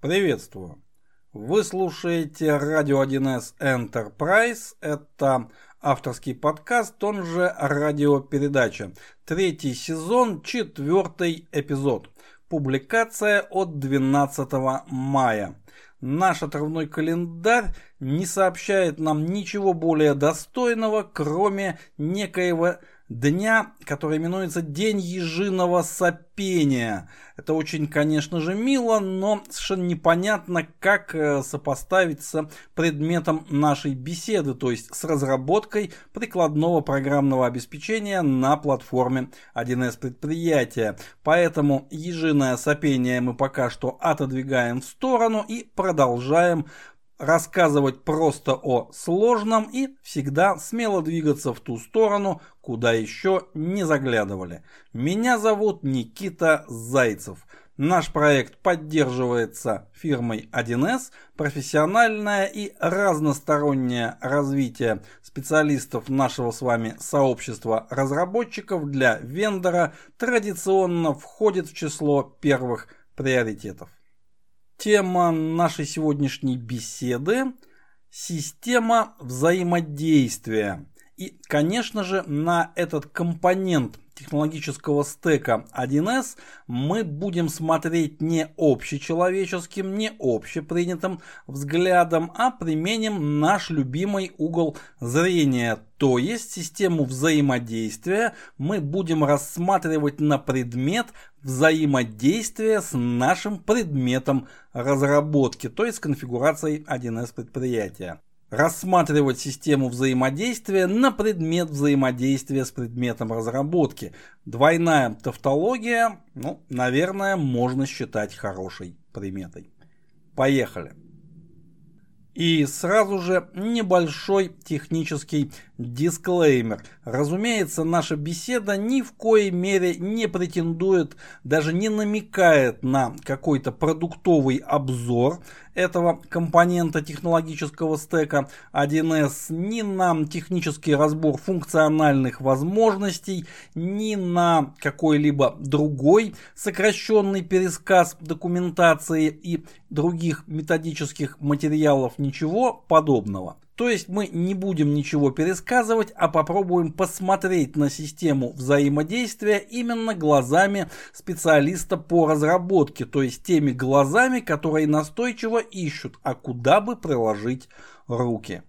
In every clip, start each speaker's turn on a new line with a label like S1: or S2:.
S1: Приветствую! Вы слушаете Радио 1С Enterprise. Это авторский подкаст, он же радиопередача. Третий сезон, четвертый эпизод. Публикация от 12 мая. Наш отрывной календарь не сообщает нам ничего более достойного, кроме некоего дня, который именуется День ежиного сопения. Это очень, конечно же, мило, но совершенно непонятно, как э, сопоставить с предметом нашей беседы, то есть с разработкой прикладного программного обеспечения на платформе 1С предприятия. Поэтому ежиное сопение мы пока что отодвигаем в сторону и продолжаем рассказывать просто о сложном и всегда смело двигаться в ту сторону, куда еще не заглядывали. Меня зовут Никита Зайцев. Наш проект поддерживается фирмой 1С, профессиональное и разностороннее развитие специалистов нашего с вами сообщества разработчиков для вендора традиционно входит в число первых приоритетов. Тема нашей сегодняшней беседы – система взаимодействия. И, конечно же, на этот компонент технологического стека 1С мы будем смотреть не общечеловеческим, не общепринятым взглядом, а применим наш любимый угол зрения, то есть систему взаимодействия мы будем рассматривать на предмет взаимодействия с нашим предметом разработки, то есть конфигурацией 1С предприятия рассматривать систему взаимодействия на предмет взаимодействия с предметом разработки. Двойная тавтология, ну, наверное, можно считать хорошей приметой. Поехали. И сразу же небольшой технический дисклеймер. Разумеется, наша беседа ни в коей мере не претендует, даже не намекает на какой-то продуктовый обзор этого компонента технологического стека 1С, ни на технический разбор функциональных возможностей, ни на какой-либо другой сокращенный пересказ документации и других методических материалов, ничего подобного. То есть мы не будем ничего пересказывать, а попробуем посмотреть на систему взаимодействия именно глазами специалиста по разработке, то есть теми глазами, которые настойчиво ищут, а куда бы приложить руки.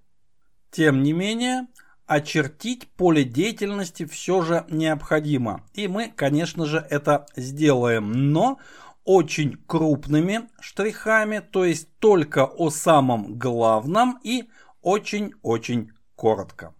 S1: Тем не менее, очертить поле деятельности все же необходимо. И мы, конечно же, это сделаем. Но очень крупными штрихами, то есть только о самом главном и очень-очень коротко.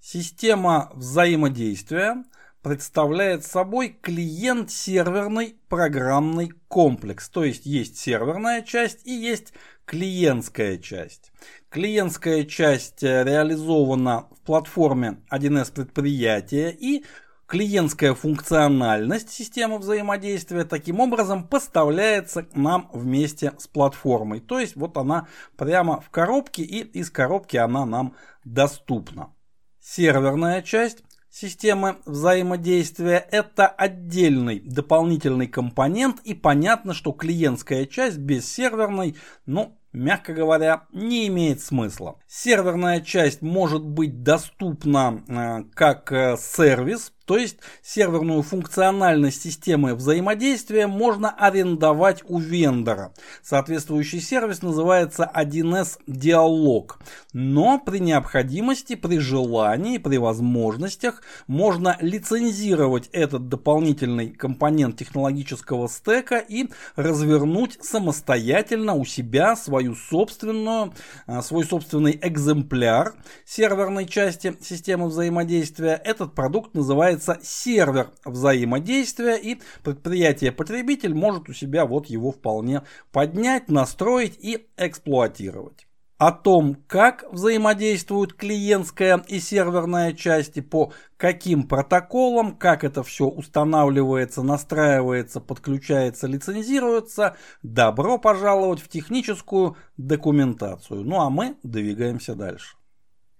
S1: Система взаимодействия представляет собой клиент-серверный программный комплекс. То есть есть серверная часть и есть клиентская часть. Клиентская часть реализована в платформе 1С предприятия и клиентская функциональность системы взаимодействия таким образом поставляется нам вместе с платформой. То есть вот она прямо в коробке и из коробки она нам доступна. Серверная часть системы взаимодействия это отдельный дополнительный компонент и понятно, что клиентская часть без серверной, ну, мягко говоря, не имеет смысла. Серверная часть может быть доступна э, как э, сервис, то есть серверную функциональность системы взаимодействия можно арендовать у вендора. Соответствующий сервис называется 1С Диалог. Но при необходимости, при желании, при возможностях можно лицензировать этот дополнительный компонент технологического стека и развернуть самостоятельно у себя свою собственную, а, свой собственный экземпляр серверной части системы взаимодействия. Этот продукт называется называется сервер взаимодействия, и предприятие-потребитель может у себя вот его вполне поднять, настроить и эксплуатировать. О том, как взаимодействуют клиентская и серверная части, по каким протоколам, как это все устанавливается, настраивается, подключается, лицензируется, добро пожаловать в техническую документацию. Ну а мы двигаемся дальше.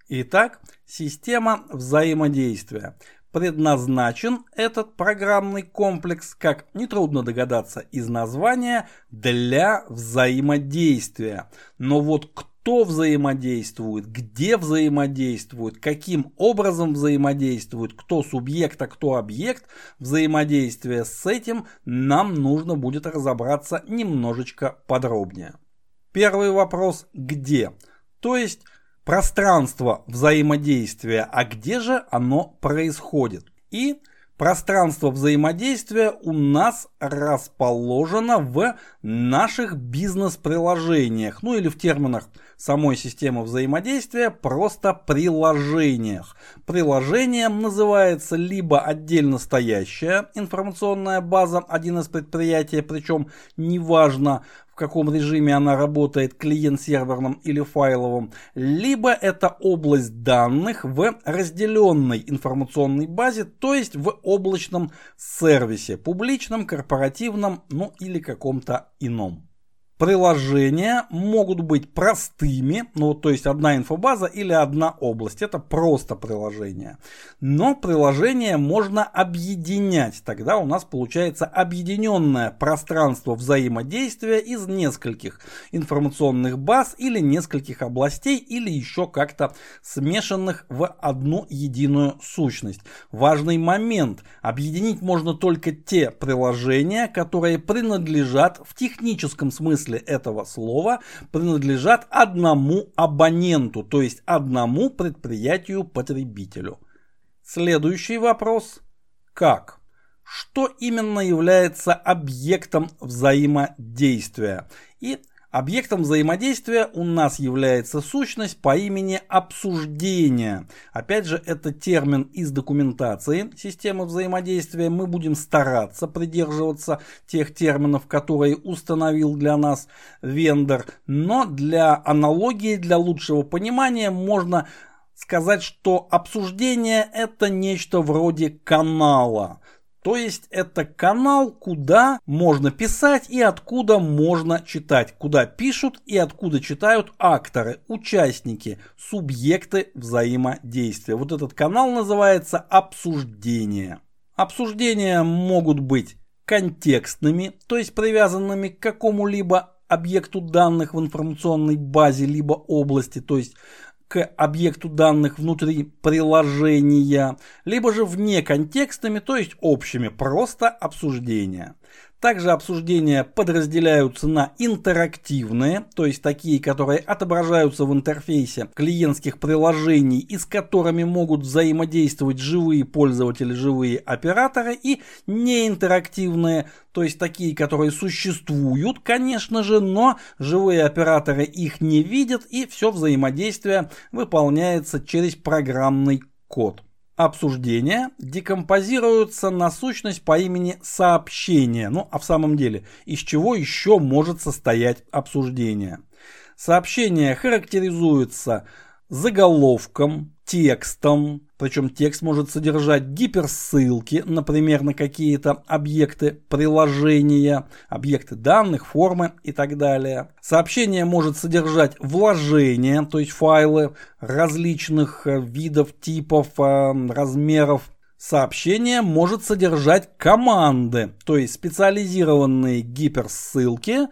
S1: Итак, система взаимодействия. Предназначен этот программный комплекс, как нетрудно догадаться из названия, для взаимодействия. Но вот кто взаимодействует, где взаимодействует, каким образом взаимодействует, кто субъект, а кто объект взаимодействия с этим, нам нужно будет разобраться немножечко подробнее. Первый вопрос – где? То есть пространство взаимодействия, а где же оно происходит? И пространство взаимодействия у нас расположено в наших бизнес-приложениях, ну или в терминах самой системы взаимодействия просто приложениях. Приложением называется либо отдельно стоящая информационная база, один из предприятий, причем неважно в каком режиме она работает, клиент-серверном или файловом, либо это область данных в разделенной информационной базе, то есть в облачном сервисе, публичном, корпоративном, ну или каком-то ином. Приложения могут быть простыми, ну то есть одна инфобаза или одна область, это просто приложение. Но приложение можно объединять, тогда у нас получается объединенное пространство взаимодействия из нескольких информационных баз или нескольких областей или еще как-то смешанных в одну единую сущность. Важный момент, объединить можно только те приложения, которые принадлежат в техническом смысле смысле этого слова принадлежат одному абоненту, то есть одному предприятию-потребителю. Следующий вопрос. Как? Что именно является объектом взаимодействия? И Объектом взаимодействия у нас является сущность по имени обсуждения. Опять же, это термин из документации системы взаимодействия. Мы будем стараться придерживаться тех терминов, которые установил для нас вендор. Но для аналогии, для лучшего понимания можно сказать, что обсуждение это нечто вроде канала. То есть это канал, куда можно писать и откуда можно читать, куда пишут и откуда читают акторы, участники, субъекты взаимодействия. Вот этот канал называется обсуждение. Обсуждения могут быть контекстными, то есть привязанными к какому-либо объекту данных в информационной базе либо области, то есть к объекту данных внутри приложения, либо же вне контекстами, то есть общими, просто обсуждения. Также обсуждения подразделяются на интерактивные, то есть такие, которые отображаются в интерфейсе клиентских приложений и с которыми могут взаимодействовать живые пользователи, живые операторы, и неинтерактивные, то есть такие, которые существуют, конечно же, но живые операторы их не видят, и все взаимодействие выполняется через программный код. Обсуждения декомпозируются на сущность по имени сообщение. Ну, а в самом деле, из чего еще может состоять обсуждение? Сообщение характеризуется заголовком, текстом, причем текст может содержать гиперссылки, например, на какие-то объекты приложения, объекты данных, формы и так далее. Сообщение может содержать вложения, то есть файлы различных э, видов, типов, э, размеров. Сообщение может содержать команды, то есть специализированные гиперссылки,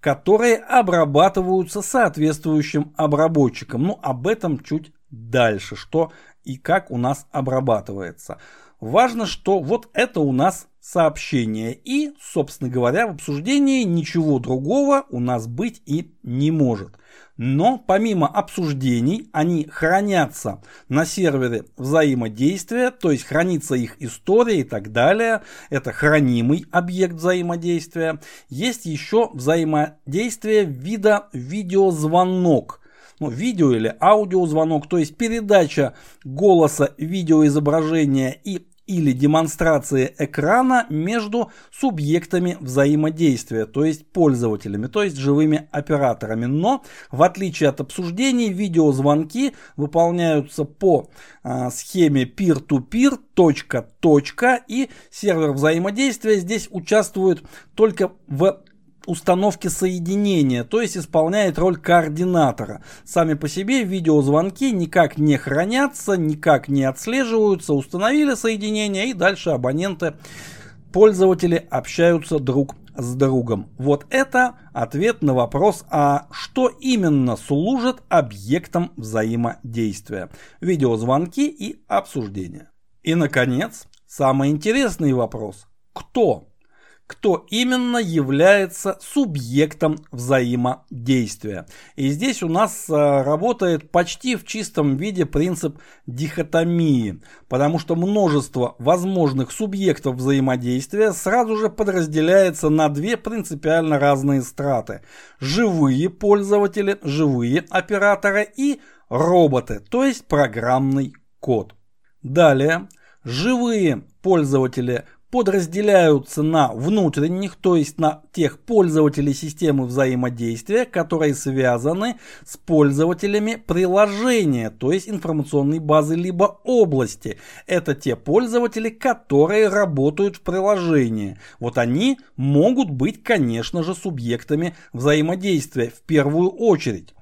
S1: которые обрабатываются соответствующим обработчиком. Ну, об этом чуть дальше, что и как у нас обрабатывается. Важно, что вот это у нас сообщение. И, собственно говоря, в обсуждении ничего другого у нас быть и не может. Но помимо обсуждений, они хранятся на сервере взаимодействия, то есть хранится их история и так далее. Это хранимый объект взаимодействия. Есть еще взаимодействие вида видеозвонок – ну, видео или аудиозвонок, то есть передача голоса, видеоизображения и или демонстрации экрана между субъектами взаимодействия, то есть пользователями, то есть живыми операторами. Но в отличие от обсуждений, видеозвонки выполняются по э, схеме peer-to-peer, точка-точка, и сервер взаимодействия здесь участвует только в установки соединения, то есть исполняет роль координатора. Сами по себе видеозвонки никак не хранятся, никак не отслеживаются, установили соединение и дальше абоненты, пользователи общаются друг с другом. Вот это ответ на вопрос, а что именно служит объектом взаимодействия. Видеозвонки и обсуждения. И, наконец, самый интересный вопрос. Кто? Кто именно является субъектом взаимодействия. И здесь у нас а, работает почти в чистом виде принцип дихотомии, потому что множество возможных субъектов взаимодействия сразу же подразделяется на две принципиально разные страты. Живые пользователи, живые операторы и роботы, то есть программный код. Далее, живые пользователи подразделяются на внутренних, то есть на тех пользователей системы взаимодействия, которые связаны с пользователями приложения, то есть информационной базы либо области. Это те пользователи, которые работают в приложении. Вот они могут быть, конечно же, субъектами взаимодействия в первую очередь.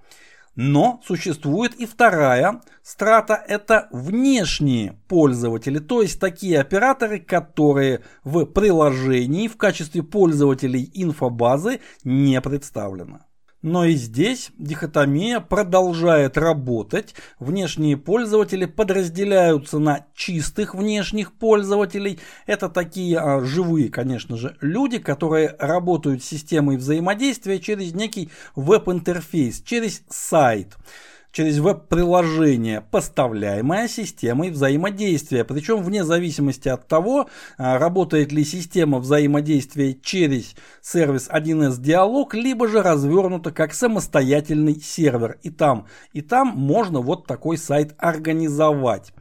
S1: Но существует и вторая страта – это внешние пользователи, то есть такие операторы, которые в приложении в качестве пользователей инфобазы не представлены. Но и здесь дихотомия продолжает работать. Внешние пользователи подразделяются на чистых внешних пользователей. Это такие а, живые, конечно же, люди, которые работают с системой взаимодействия через некий веб-интерфейс, через сайт через веб-приложение, поставляемое системой взаимодействия. Причем вне зависимости от того, а, работает ли система взаимодействия через сервис 1С Диалог, либо же развернута как самостоятельный сервер. И там, и там можно вот такой сайт организовать.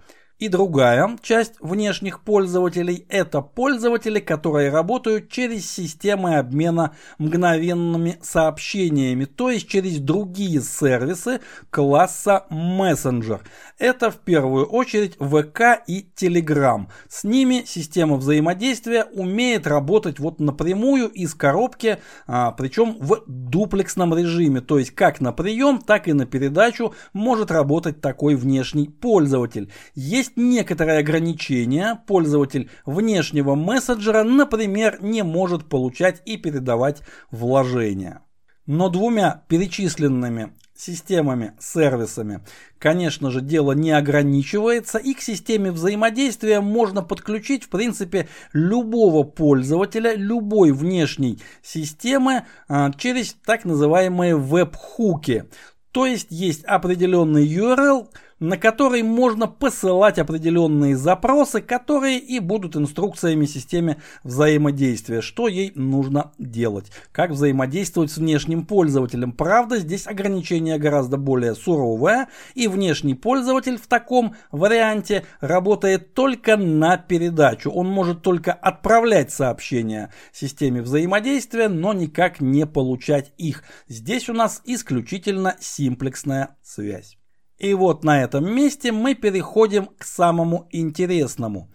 S1: И другая часть внешних пользователей – это пользователи, которые работают через системы обмена мгновенными сообщениями, то есть через другие сервисы класса Messenger. Это в первую очередь ВК и Telegram. С ними система взаимодействия умеет работать вот напрямую из коробки, а, причем в дуплексном режиме, то есть как на прием, так и на передачу может работать такой внешний пользователь. Есть есть некоторые ограничения. Пользователь внешнего мессенджера, например, не может получать и передавать вложения. Но двумя перечисленными системами, сервисами, конечно же, дело не ограничивается, и к системе взаимодействия можно подключить, в принципе, любого пользователя, любой внешней системы а, через так называемые веб-хуки. То есть есть определенный URL, на который можно посылать определенные запросы, которые и будут инструкциями системе взаимодействия, что ей нужно делать, как взаимодействовать с внешним пользователем. Правда, здесь ограничение гораздо более суровое, и внешний пользователь в таком варианте работает только на передачу. Он может только отправлять сообщения системе взаимодействия, но никак не получать их. Здесь у нас исключительно симплексная связь. И вот на этом месте мы переходим к самому интересному.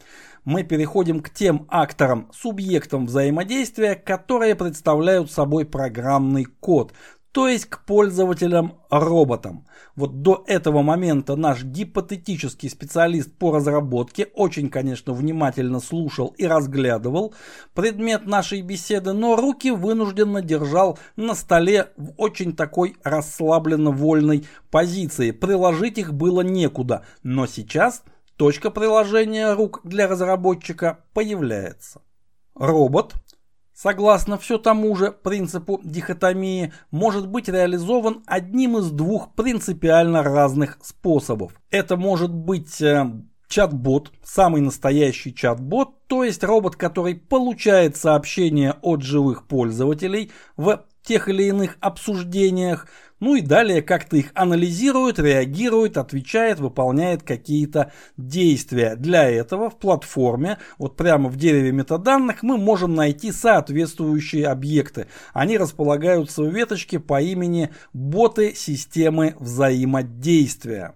S1: Мы переходим к тем акторам, субъектам взаимодействия, которые представляют собой программный код, то есть к пользователям-роботам. Вот до этого момента наш гипотетический специалист по разработке очень, конечно, внимательно слушал и разглядывал предмет нашей беседы, но руки вынужденно держал на столе в очень такой расслабленно вольной позиции. Приложить их было некуда, но сейчас точка приложения рук для разработчика появляется. Робот согласно все тому же принципу дихотомии, может быть реализован одним из двух принципиально разных способов. Это может быть э, чат-бот, самый настоящий чат-бот, то есть робот, который получает сообщения от живых пользователей в тех или иных обсуждениях, ну и далее как-то их анализирует, реагирует, отвечает, выполняет какие-то действия. Для этого в платформе, вот прямо в дереве метаданных, мы можем найти соответствующие объекты. Они располагаются в веточке по имени боты системы взаимодействия.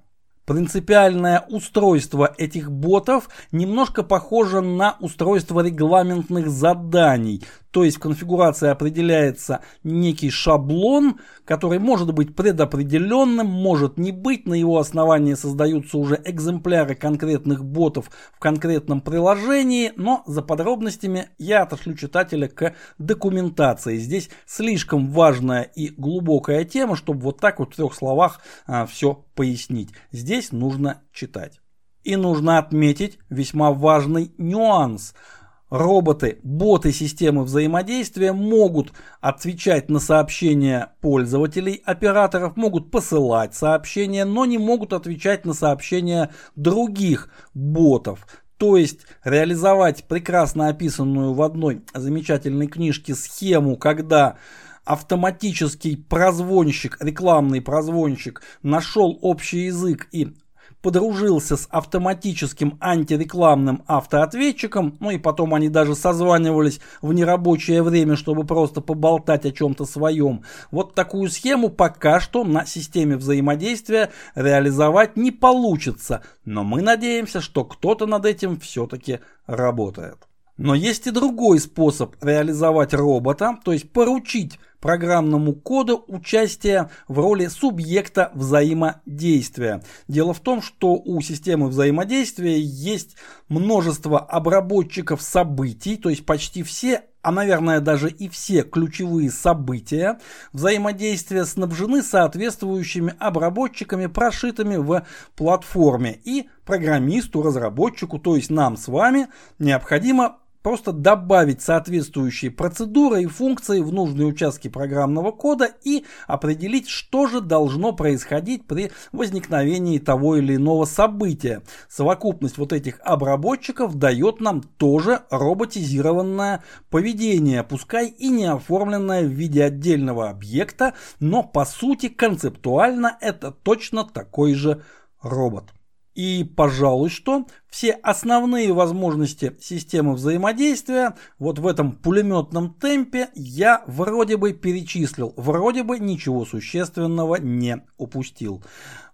S1: Принципиальное устройство этих ботов немножко похоже на устройство регламентных заданий. То есть в конфигурации определяется некий шаблон, который может быть предопределенным, может не быть, на его основании создаются уже экземпляры конкретных ботов в конкретном приложении, но за подробностями я отошлю читателя к документации. Здесь слишком важная и глубокая тема, чтобы вот так вот в трех словах а, все пояснить. Здесь нужно читать. И нужно отметить весьма важный нюанс – Роботы, боты системы взаимодействия могут отвечать на сообщения пользователей, операторов, могут посылать сообщения, но не могут отвечать на сообщения других ботов. То есть реализовать прекрасно описанную в одной замечательной книжке схему, когда автоматический прозвонщик, рекламный прозвонщик нашел общий язык и подружился с автоматическим антирекламным автоответчиком, ну и потом они даже созванивались в нерабочее время, чтобы просто поболтать о чем-то своем. Вот такую схему пока что на системе взаимодействия реализовать не получится, но мы надеемся, что кто-то над этим все-таки работает. Но есть и другой способ реализовать робота, то есть поручить программному коду участие в роли субъекта взаимодействия. Дело в том, что у системы взаимодействия есть множество обработчиков событий, то есть почти все а, наверное, даже и все ключевые события взаимодействия снабжены соответствующими обработчиками, прошитыми в платформе. И программисту, разработчику, то есть нам с вами, необходимо просто добавить соответствующие процедуры и функции в нужные участки программного кода и определить, что же должно происходить при возникновении того или иного события. Совокупность вот этих обработчиков дает нам тоже роботизированное поведение, пускай и не оформленное в виде отдельного объекта, но по сути концептуально это точно такой же робот. И, пожалуй, что все основные возможности системы взаимодействия вот в этом пулеметном темпе я вроде бы перечислил, вроде бы ничего существенного не упустил.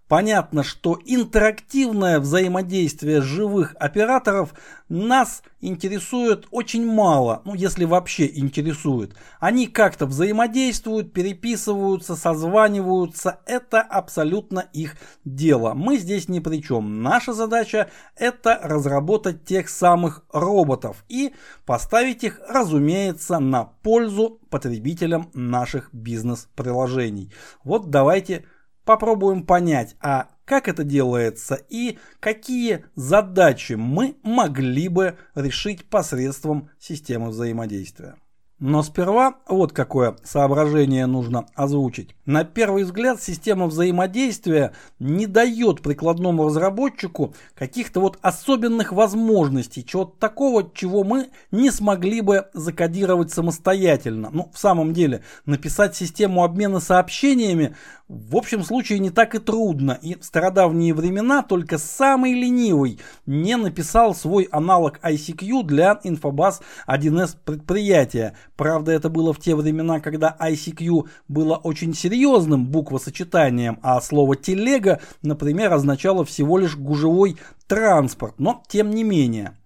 S1: Понятно, что интерактивное взаимодействие живых операторов нас интересует очень мало, ну если вообще интересует. Они как-то взаимодействуют, переписываются, созваниваются, это абсолютно их дело. Мы здесь ни при чем. Наша задача это разработать тех самых роботов и поставить их, разумеется, на пользу потребителям наших бизнес-приложений. Вот давайте попробуем понять, а как это делается и какие задачи мы могли бы решить посредством системы взаимодействия. Но сперва вот какое соображение нужно озвучить. На первый взгляд система взаимодействия не дает прикладному разработчику каких-то вот особенных возможностей, чего-то такого, чего мы не смогли бы закодировать самостоятельно. Ну, в самом деле, написать систему обмена сообщениями в общем случае не так и трудно, и в стародавние времена только самый ленивый не написал свой аналог ICQ для Infobase 1С предприятия. Правда, это было в те времена, когда ICQ было очень серьезным буквосочетанием, а слово телега, например, означало всего лишь гужевой транспорт, но тем не менее.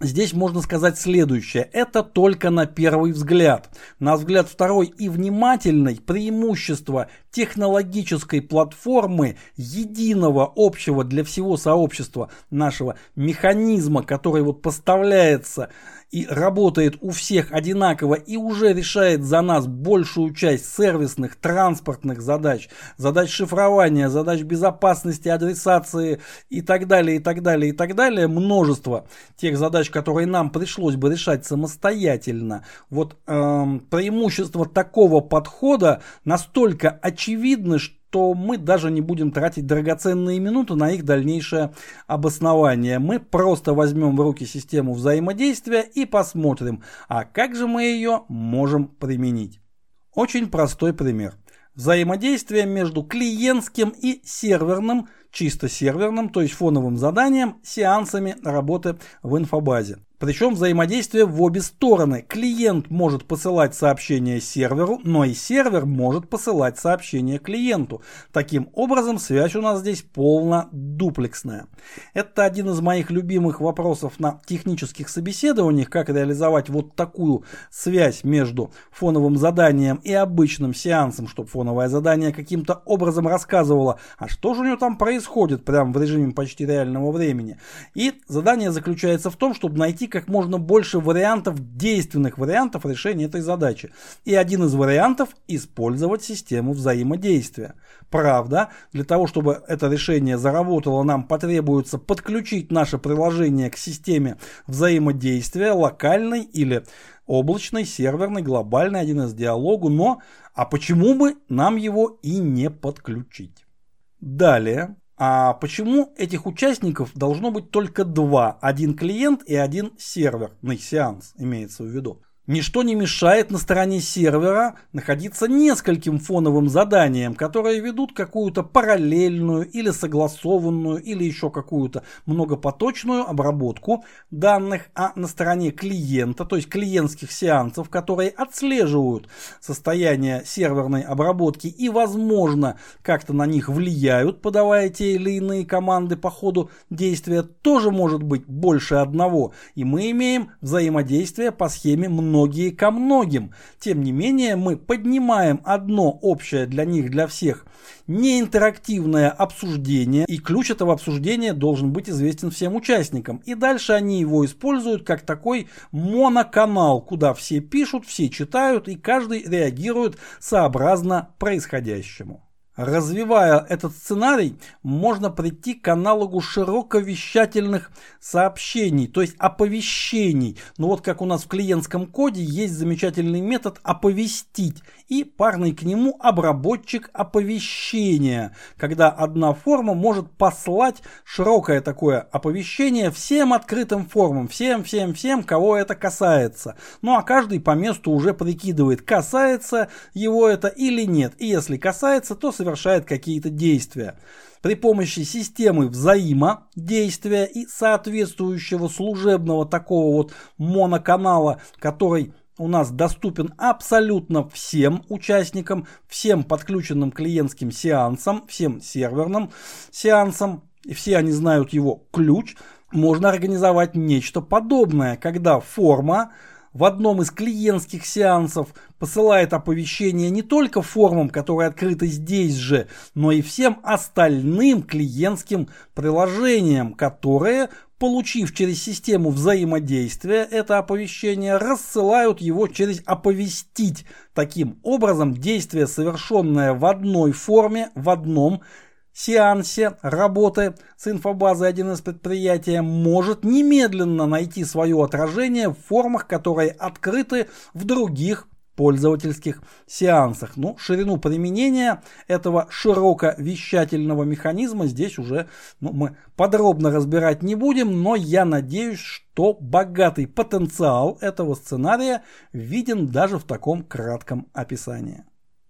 S1: Здесь можно сказать следующее. Это только на первый взгляд. На взгляд второй и внимательный преимущество технологической платформы единого общего для всего сообщества нашего механизма, который вот поставляется и работает у всех одинаково и уже решает за нас большую часть сервисных, транспортных задач, задач шифрования, задач безопасности, адресации и так далее, и так далее, и так далее, множество тех задач, которые нам пришлось бы решать самостоятельно. Вот эм, преимущество такого подхода настолько очевидно, что то мы даже не будем тратить драгоценные минуты на их дальнейшее обоснование. Мы просто возьмем в руки систему взаимодействия и посмотрим, а как же мы ее можем применить. Очень простой пример. Взаимодействие между клиентским и серверным, чисто серверным, то есть фоновым заданием, сеансами работы в инфобазе. Причем взаимодействие в обе стороны. Клиент может посылать сообщение серверу, но и сервер может посылать сообщение клиенту. Таким образом, связь у нас здесь полно дуплексная. Это один из моих любимых вопросов на технических собеседованиях, как реализовать вот такую связь между фоновым заданием и обычным сеансом, чтобы фоновое задание каким-то образом рассказывало, а что же у него там происходит прямо в режиме почти реального времени. И задание заключается в том, чтобы найти как можно больше вариантов, действенных вариантов решения этой задачи. И один из вариантов – использовать систему взаимодействия. Правда, для того, чтобы это решение заработало, нам потребуется подключить наше приложение к системе взаимодействия локальной или облачной, серверной, глобальной, 1С диалогу, но а почему бы нам его и не подключить? Далее а почему этих участников должно быть только два? Один клиент и один серверный сеанс имеется в виду. Ничто не мешает на стороне сервера находиться нескольким фоновым заданиям, которые ведут какую-то параллельную или согласованную или еще какую-то многопоточную обработку данных, а на стороне клиента, то есть клиентских сеансов, которые отслеживают состояние серверной обработки и, возможно, как-то на них влияют, подавая те или иные команды по ходу действия, тоже может быть больше одного. И мы имеем взаимодействие по схеме много многие ко многим. Тем не менее, мы поднимаем одно общее для них, для всех, неинтерактивное обсуждение, и ключ этого обсуждения должен быть известен всем участникам. И дальше они его используют как такой моноканал, куда все пишут, все читают, и каждый реагирует сообразно происходящему. Развивая этот сценарий, можно прийти к аналогу широковещательных сообщений, то есть оповещений. Ну вот как у нас в клиентском коде есть замечательный метод оповестить и парный к нему обработчик оповещения, когда одна форма может послать широкое такое оповещение всем открытым формам, всем, всем, всем, кого это касается. Ну а каждый по месту уже прикидывает, касается его это или нет. И если касается, то совершенно совершает какие-то действия. При помощи системы взаимодействия и соответствующего служебного такого вот моноканала, который у нас доступен абсолютно всем участникам, всем подключенным клиентским сеансам, всем серверным сеансам, и все они знают его ключ, можно организовать нечто подобное, когда форма в одном из клиентских сеансов посылает оповещение не только формам, которые открыты здесь же, но и всем остальным клиентским приложениям, которые, получив через систему взаимодействия это оповещение, рассылают его через оповестить. Таким образом, действие, совершенное в одной форме, в одном сеансе работы с инфобазой один из предприятий может немедленно найти свое отражение в формах, которые открыты в других пользовательских сеансах. Ну, ширину применения этого широковещательного механизма здесь уже ну, мы подробно разбирать не будем, но я надеюсь, что богатый потенциал этого сценария виден даже в таком кратком описании.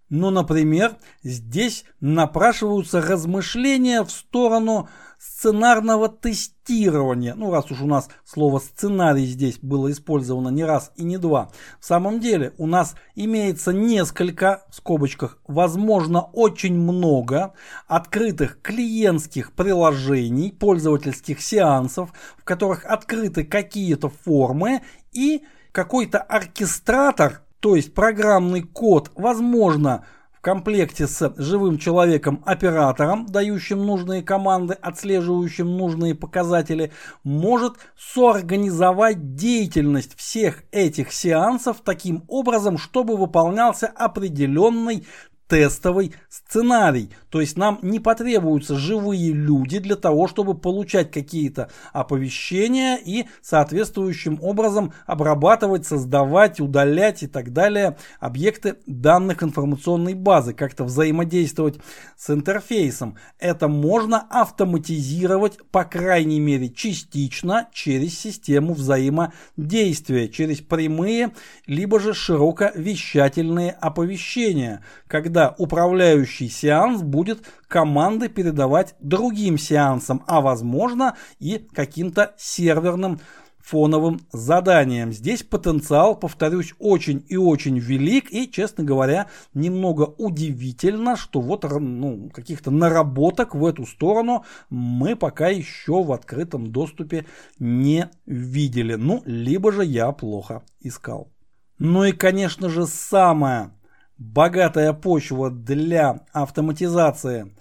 S1: Ну, например, здесь напрашиваются размышления в сторону сценарного тестирования. Ну, раз уж у нас слово сценарий здесь было использовано не раз и не два. В самом деле у нас имеется несколько, в скобочках, возможно очень много открытых клиентских приложений, пользовательских сеансов, в которых открыты какие-то формы и какой-то оркестратор то есть программный код, возможно, в комплекте с живым человеком-оператором, дающим нужные команды, отслеживающим нужные показатели, может соорганизовать деятельность всех этих сеансов таким образом, чтобы выполнялся определенный тестовый сценарий. То есть нам не потребуются живые люди для того, чтобы получать какие-то оповещения и соответствующим образом обрабатывать, создавать, удалять и так далее объекты данных информационной базы, как-то взаимодействовать с интерфейсом. Это можно автоматизировать, по крайней мере, частично через систему взаимодействия, через прямые, либо же широковещательные оповещения, когда когда управляющий сеанс будет команды передавать другим сеансам, а возможно и каким-то серверным фоновым заданиям. Здесь потенциал, повторюсь, очень и очень велик. И, честно говоря, немного удивительно, что вот ну, каких-то наработок в эту сторону мы пока еще в открытом доступе не видели. Ну, либо же я плохо искал. Ну и, конечно же, самая богатая почва для автоматизации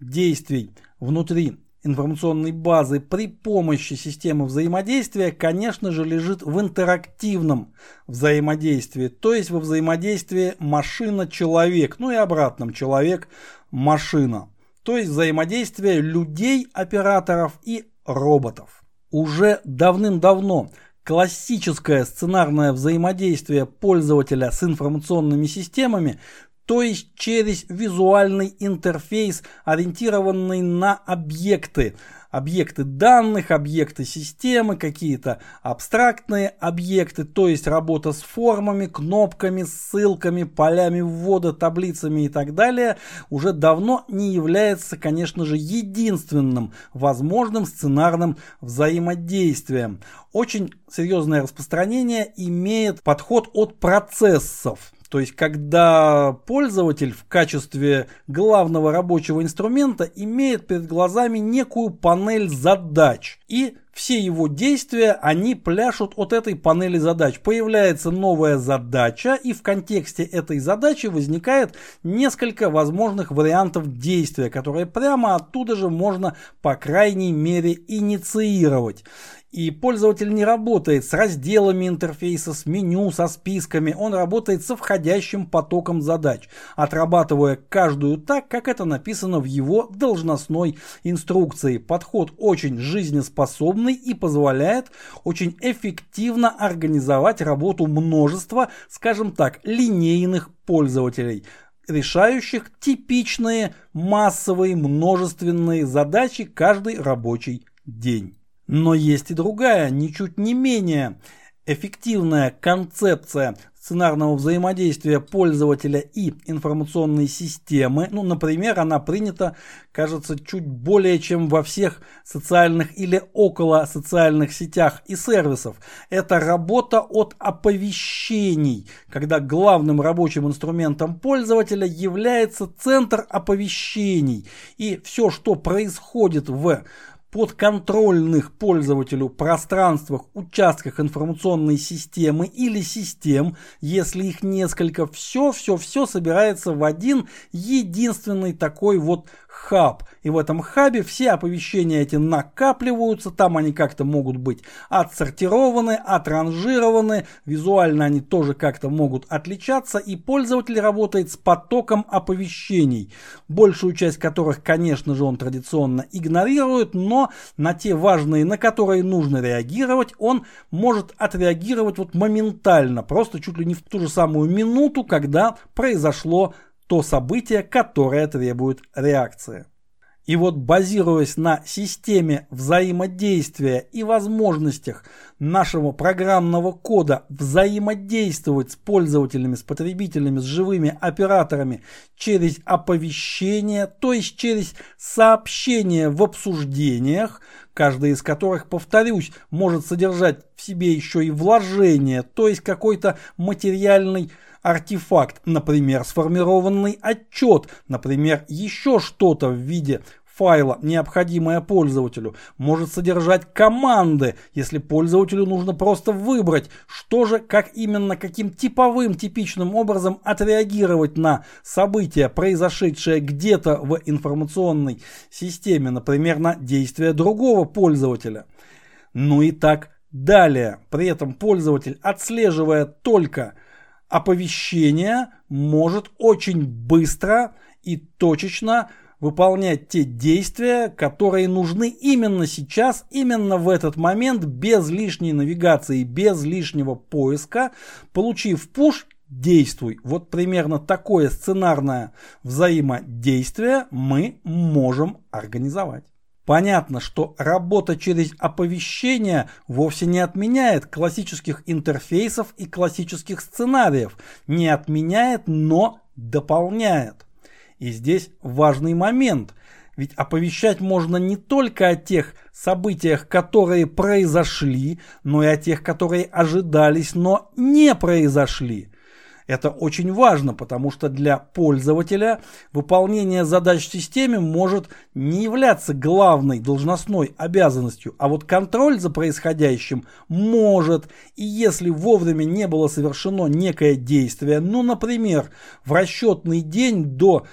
S1: действий внутри информационной базы при помощи системы взаимодействия, конечно же, лежит в интерактивном взаимодействии, то есть во взаимодействии машина-человек, ну и обратном человек-машина, то есть взаимодействие людей, операторов и роботов. Уже давным-давно классическое сценарное взаимодействие пользователя с информационными системами, то есть через визуальный интерфейс, ориентированный на объекты, объекты данных, объекты системы, какие-то абстрактные объекты, то есть работа с формами, кнопками, ссылками, полями ввода, таблицами и так далее, уже давно не является, конечно же, единственным возможным сценарным взаимодействием. Очень серьезное распространение имеет подход от процессов. То есть, когда пользователь в качестве главного рабочего инструмента имеет перед глазами некую панель задач. И все его действия, они пляшут от этой панели задач. Появляется новая задача, и в контексте этой задачи возникает несколько возможных вариантов действия, которые прямо оттуда же можно, по крайней мере, инициировать. И пользователь не работает с разделами интерфейса, с меню, со списками. Он работает со входящим потоком задач, отрабатывая каждую так, как это написано в его должностной инструкции. Подход очень жизнеспособный и позволяет очень эффективно организовать работу множества, скажем так, линейных пользователей решающих типичные массовые множественные задачи каждый рабочий день. Но есть и другая, ничуть не менее эффективная концепция сценарного взаимодействия пользователя и информационной системы. Ну, например, она принята, кажется, чуть более чем во всех социальных или около социальных сетях и сервисов. Это работа от оповещений, когда главным рабочим инструментом пользователя является центр оповещений. И все, что происходит в подконтрольных пользователю пространствах, участках информационной системы или систем, если их несколько, все-все-все собирается в один единственный такой вот хаб. И в этом хабе все оповещения эти накапливаются, там они как-то могут быть отсортированы, отранжированы, визуально они тоже как-то могут отличаться, и пользователь работает с потоком оповещений, большую часть которых, конечно же, он традиционно игнорирует, но на те важные, на которые нужно реагировать, он может отреагировать вот моментально, просто чуть ли не в ту же самую минуту, когда произошло то событие, которое требует реакции. И вот базируясь на системе взаимодействия и возможностях нашего программного кода взаимодействовать с пользователями, с потребителями, с живыми операторами через оповещение, то есть через сообщения в обсуждениях, каждый из которых, повторюсь, может содержать в себе еще и вложение, то есть какой-то материальный артефакт, например, сформированный отчет, например, еще что-то в виде файла, необходимое пользователю, может содержать команды, если пользователю нужно просто выбрать, что же, как именно, каким типовым, типичным образом отреагировать на события, произошедшее где-то в информационной системе, например, на действия другого пользователя. Ну и так далее. При этом пользователь, отслеживая только оповещения, может очень быстро и точечно выполнять те действия, которые нужны именно сейчас, именно в этот момент, без лишней навигации, без лишнего поиска, получив пуш, действуй. Вот примерно такое сценарное взаимодействие мы можем организовать. Понятно, что работа через оповещение вовсе не отменяет классических интерфейсов и классических сценариев. Не отменяет, но дополняет. И здесь важный момент. Ведь оповещать можно не только о тех событиях, которые произошли, но и о тех, которые ожидались, но не произошли. Это очень важно, потому что для пользователя выполнение задач в системе может не являться главной должностной обязанностью, а вот контроль за происходящим может. И если вовремя не было совершено некое действие, ну, например, в расчетный день до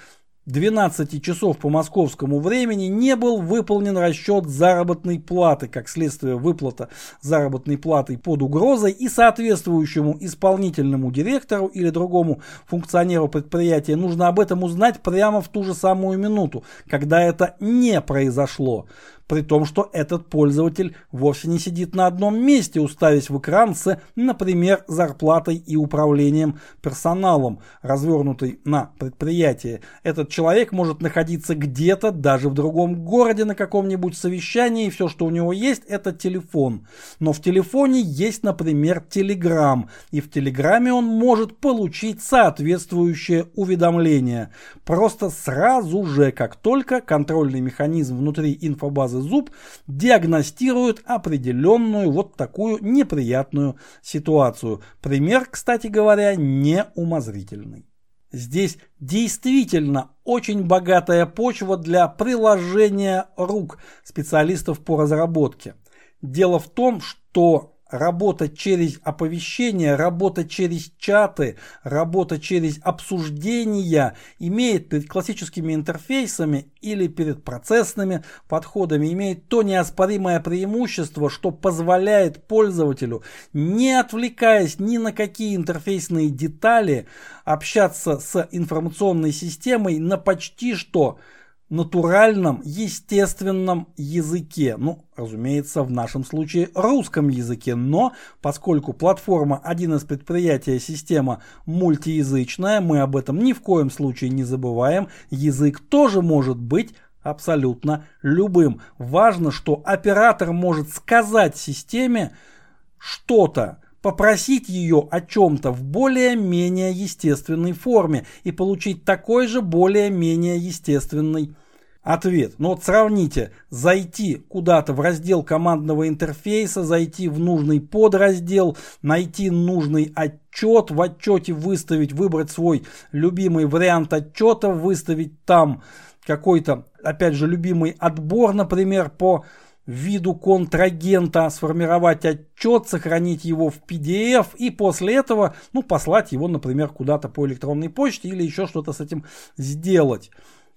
S1: 12 часов по московскому времени не был выполнен расчет заработной платы, как следствие выплата заработной платы под угрозой и соответствующему исполнительному директору или другому функционеру предприятия. Нужно об этом узнать прямо в ту же самую минуту, когда это не произошло при том, что этот пользователь вовсе не сидит на одном месте, уставясь в экран с, например, зарплатой и управлением персоналом, развернутой на предприятии. Этот человек может находиться где-то, даже в другом городе, на каком-нибудь совещании, и все, что у него есть, это телефон. Но в телефоне есть, например, Telegram, и в Телеграме он может получить соответствующее уведомление. Просто сразу же, как только контрольный механизм внутри инфобазы базы зуб диагностируют определенную вот такую неприятную ситуацию. Пример, кстати говоря, не умозрительный. Здесь действительно очень богатая почва для приложения рук специалистов по разработке. Дело в том, что Работа через оповещения, работа через чаты, работа через обсуждения имеет перед классическими интерфейсами или перед процессными подходами имеет то неоспоримое преимущество, что позволяет пользователю, не отвлекаясь ни на какие интерфейсные детали, общаться с информационной системой на почти что натуральном, естественном языке. Ну, разумеется, в нашем случае русском языке. Но поскольку платформа один из предприятий система мультиязычная, мы об этом ни в коем случае не забываем. Язык тоже может быть абсолютно любым. Важно, что оператор может сказать системе что-то, попросить ее о чем-то в более-менее естественной форме и получить такой же более-менее естественный ответ. Но ну вот сравните, зайти куда-то в раздел командного интерфейса, зайти в нужный подраздел, найти нужный отчет, в отчете выставить, выбрать свой любимый вариант отчета, выставить там какой-то, опять же, любимый отбор, например, по виду контрагента, сформировать отчет, сохранить его в PDF и после этого, ну, послать его, например, куда-то по электронной почте или еще что-то с этим сделать.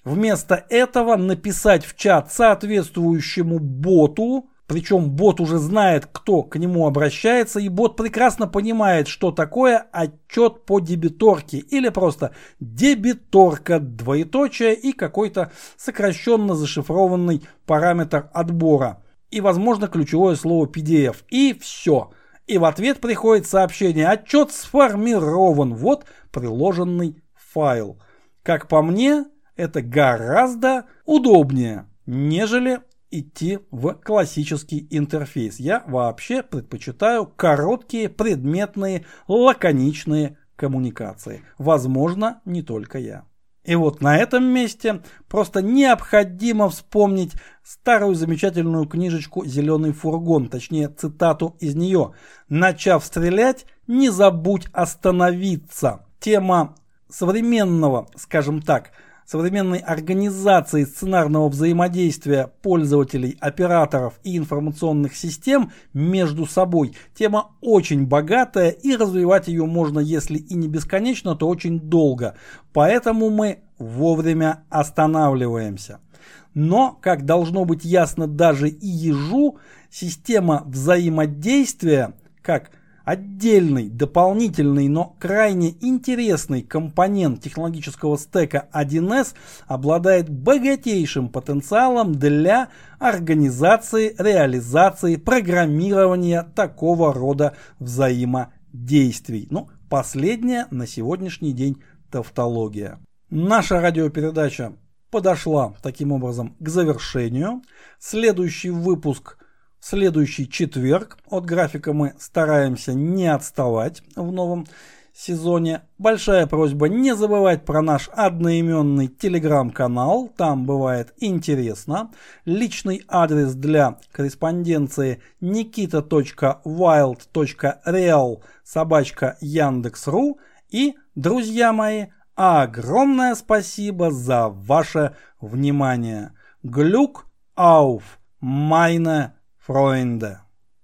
S1: Вместо этого написать в чат соответствующему боту, причем бот уже знает, кто к нему обращается, и бот прекрасно понимает, что такое отчет по дебиторке, или просто дебиторка, двоеточие и какой-то сокращенно зашифрованный параметр отбора. И, возможно, ключевое слово PDF. И все. И в ответ приходит сообщение «Отчет сформирован». Вот приложенный файл. Как по мне, это гораздо удобнее, нежели идти в классический интерфейс. Я вообще предпочитаю короткие, предметные, лаконичные коммуникации. Возможно, не только я. И вот на этом месте просто необходимо вспомнить старую замечательную книжечку «Зеленый фургон», точнее цитату из нее. «Начав стрелять, не забудь остановиться». Тема современного, скажем так, современной организации сценарного взаимодействия пользователей, операторов и информационных систем между собой. Тема очень богатая и развивать ее можно, если и не бесконечно, то очень долго. Поэтому мы вовремя останавливаемся. Но, как должно быть ясно даже и ежу, система взаимодействия, как Отдельный, дополнительный, но крайне интересный компонент технологического стека 1С обладает богатейшим потенциалом для организации, реализации, программирования такого рода взаимодействий. Ну, последняя на сегодняшний день тавтология. Наша радиопередача подошла таким образом к завершению. Следующий выпуск – следующий четверг. От графика мы стараемся не отставать в новом сезоне. Большая просьба не забывать про наш одноименный телеграм-канал, там бывает интересно. Личный адрес для корреспонденции nikita.wild.real собачка Яндекс.ру и, друзья мои, огромное спасибо за ваше внимание. Глюк ауф, майне Freunde.